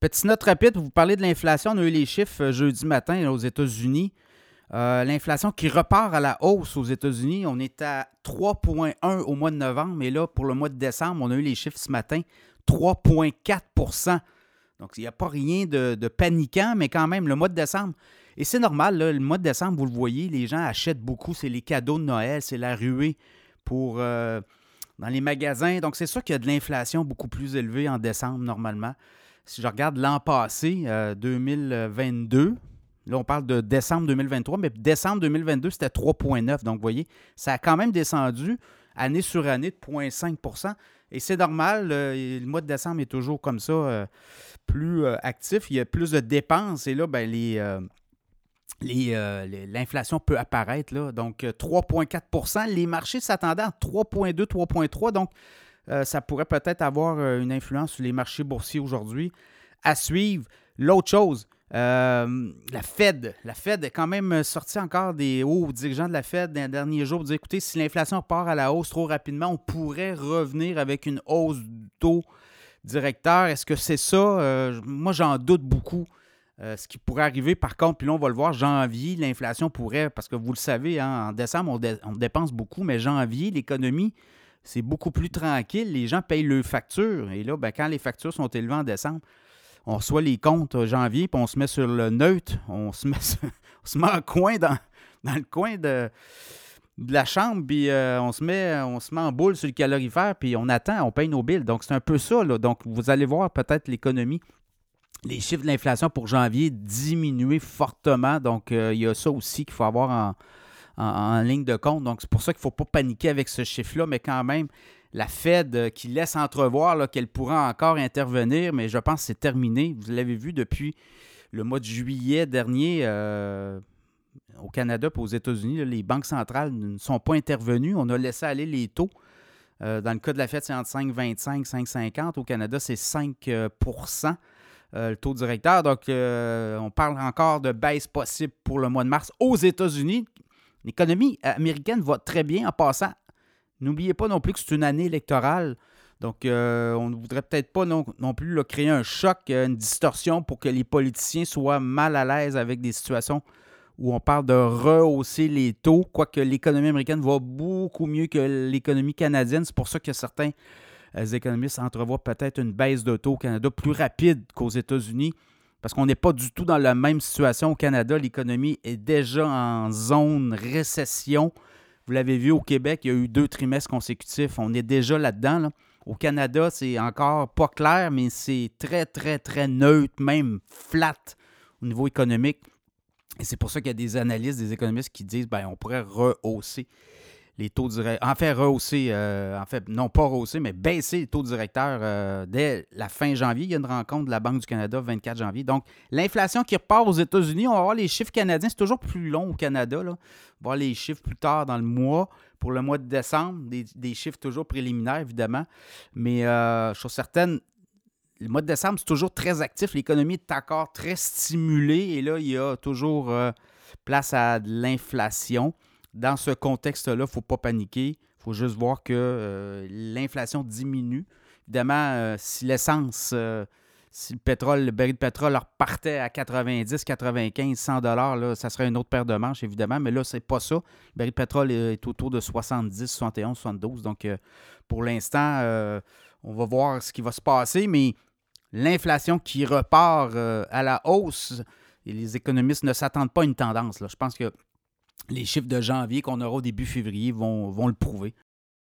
Petite note rapide, vous parlez de l'inflation. On a eu les chiffres euh, jeudi matin aux États-Unis. Euh, l'inflation qui repart à la hausse aux États-Unis. On est à 3,1 au mois de novembre, mais là, pour le mois de décembre, on a eu les chiffres ce matin, 3,4% Donc, il n'y a pas rien de, paniquant, mais quand même, le mois de décembre, et c'est normal, le mois de décembre, vous le voyez, les gens achètent beaucoup, c'est les cadeaux de Noël, c'est la ruée pour, euh, dans les magasins. Donc, c'est sûr qu'il y a de l'inflation beaucoup plus élevée en décembre, normalement. Si je regarde l'an passé, 2022, euh, Là, on parle de décembre 2023, mais décembre 2022, c'était 3,9. Donc, vous voyez, ça a quand même descendu année sur année de 0,5% Et c'est normal, le mois de décembre est toujours comme ça, euh, plus euh, actif. Il y a plus de dépenses. Et là, ben, euh, l'inflation peut apparaître. Donc, 3,4% Les marchés s'attendaient à 3,2, 3,3 Donc, ça pourrait peut-être avoir une influence sur les marchés boursiers aujourd'hui. À suivre. L'autre chose, euh, la Fed, la Fed est quand même sorti encore des hauts dirigeants de la Fed dans les derniers jours pour dire écoutez, si l'inflation part à la hausse trop rapidement, on pourrait revenir avec une hausse du taux directeur. Est-ce que c'est ça? Euh, moi, j'en doute beaucoup. Euh, ce qui pourrait arriver, par contre, puis là, on va le voir, janvier, l'inflation pourrait, parce que vous le savez, hein, en décembre, on, dépense beaucoup, mais janvier, l'économie, c'est beaucoup plus tranquille. Les gens payent leurs factures. Et là, ben, quand les factures sont élevées en décembre, on reçoit les comptes janvier, puis on se met sur le neutre, on se met, en coin dans, le coin de, la chambre, puis euh, on, se met, en boule sur le calorifère, puis on attend, on paye nos billes. Donc, c'est un peu ça. Donc, vous allez voir peut-être l'économie, les chiffres de l'inflation pour janvier diminuer fortement. Donc, euh, il y a ça aussi qu'il faut avoir en, en, ligne de compte. Donc, c'est pour ça qu'il ne faut pas paniquer avec ce chiffre-là, mais quand même, la Fed euh, qui laisse entrevoir qu'elle pourra encore intervenir, mais je pense que c'est terminé. Vous l'avez vu depuis le mois de juillet dernier euh, au Canada et aux États-Unis, les banques centrales ne sont pas intervenues. On a laissé aller les taux. Euh, dans le cas de la Fed, c'est entre 5,25 5,50. Au Canada, c'est 5% le taux directeur. Donc, on parle encore de baisse possible pour le mois de mars aux États-Unis. L'économie américaine va très bien en passant. N'oubliez pas non plus que c'est une année électorale. Donc, euh, on ne voudrait peut-être pas non, plus créer un choc, euh, une distorsion pour que les politiciens soient mal à l'aise avec des situations où on parle de rehausser les taux, quoique l'économie américaine va beaucoup mieux que l'économie canadienne. C'est pour ça que certains euh, économistes entrevoient peut-être une baisse de taux au Canada plus rapide qu'aux États-Unis, parce qu'on n'est pas du tout dans la même situation au Canada. L'économie est déjà en zone récession. Vous l'avez vu au Québec, il y a eu deux trimestres consécutifs. On est déjà là-dedans. Au Canada, c'est encore pas clair, mais c'est très, très, très neutre, même flat au niveau économique. Et c'est pour ça qu'il y a des analystes, des économistes qui disent ben, on pourrait rehausser les taux directeurs. En fait, rehausser, euh, en fait, non pas rehausser, mais baisser les taux directeurs euh, dès la fin janvier. Il y a une rencontre de la Banque du Canada 24 janvier. Donc, l'inflation qui repart aux États-Unis, on va voir les chiffres canadiens. C'est toujours plus long au Canada. Là. On va voir les chiffres plus tard dans le mois. Pour le mois de décembre, des, chiffres toujours préliminaires, évidemment. Mais euh, je suis certaine, le mois de décembre, c'est toujours très actif. L'économie est encore très stimulée. Et là, il y a toujours place à de l'inflation dans ce contexte-là, il ne faut pas paniquer. Il faut juste voir que euh, l'inflation diminue. Évidemment, euh, si l'essence, euh, si le pétrole, le baril de pétrole repartait à 90, 95, 100 dollars, ça serait une autre paire de manches, évidemment. Mais là, c'est pas ça. Le baril de pétrole est autour de 70, 71, 72. Donc, pour l'instant, on va voir ce qui va se passer. Mais l'inflation qui repart à la hausse, et les économistes ne s'attendent pas à une tendance. Je pense que les chiffres de janvier qu'on aura au début février vont, vont le prouver.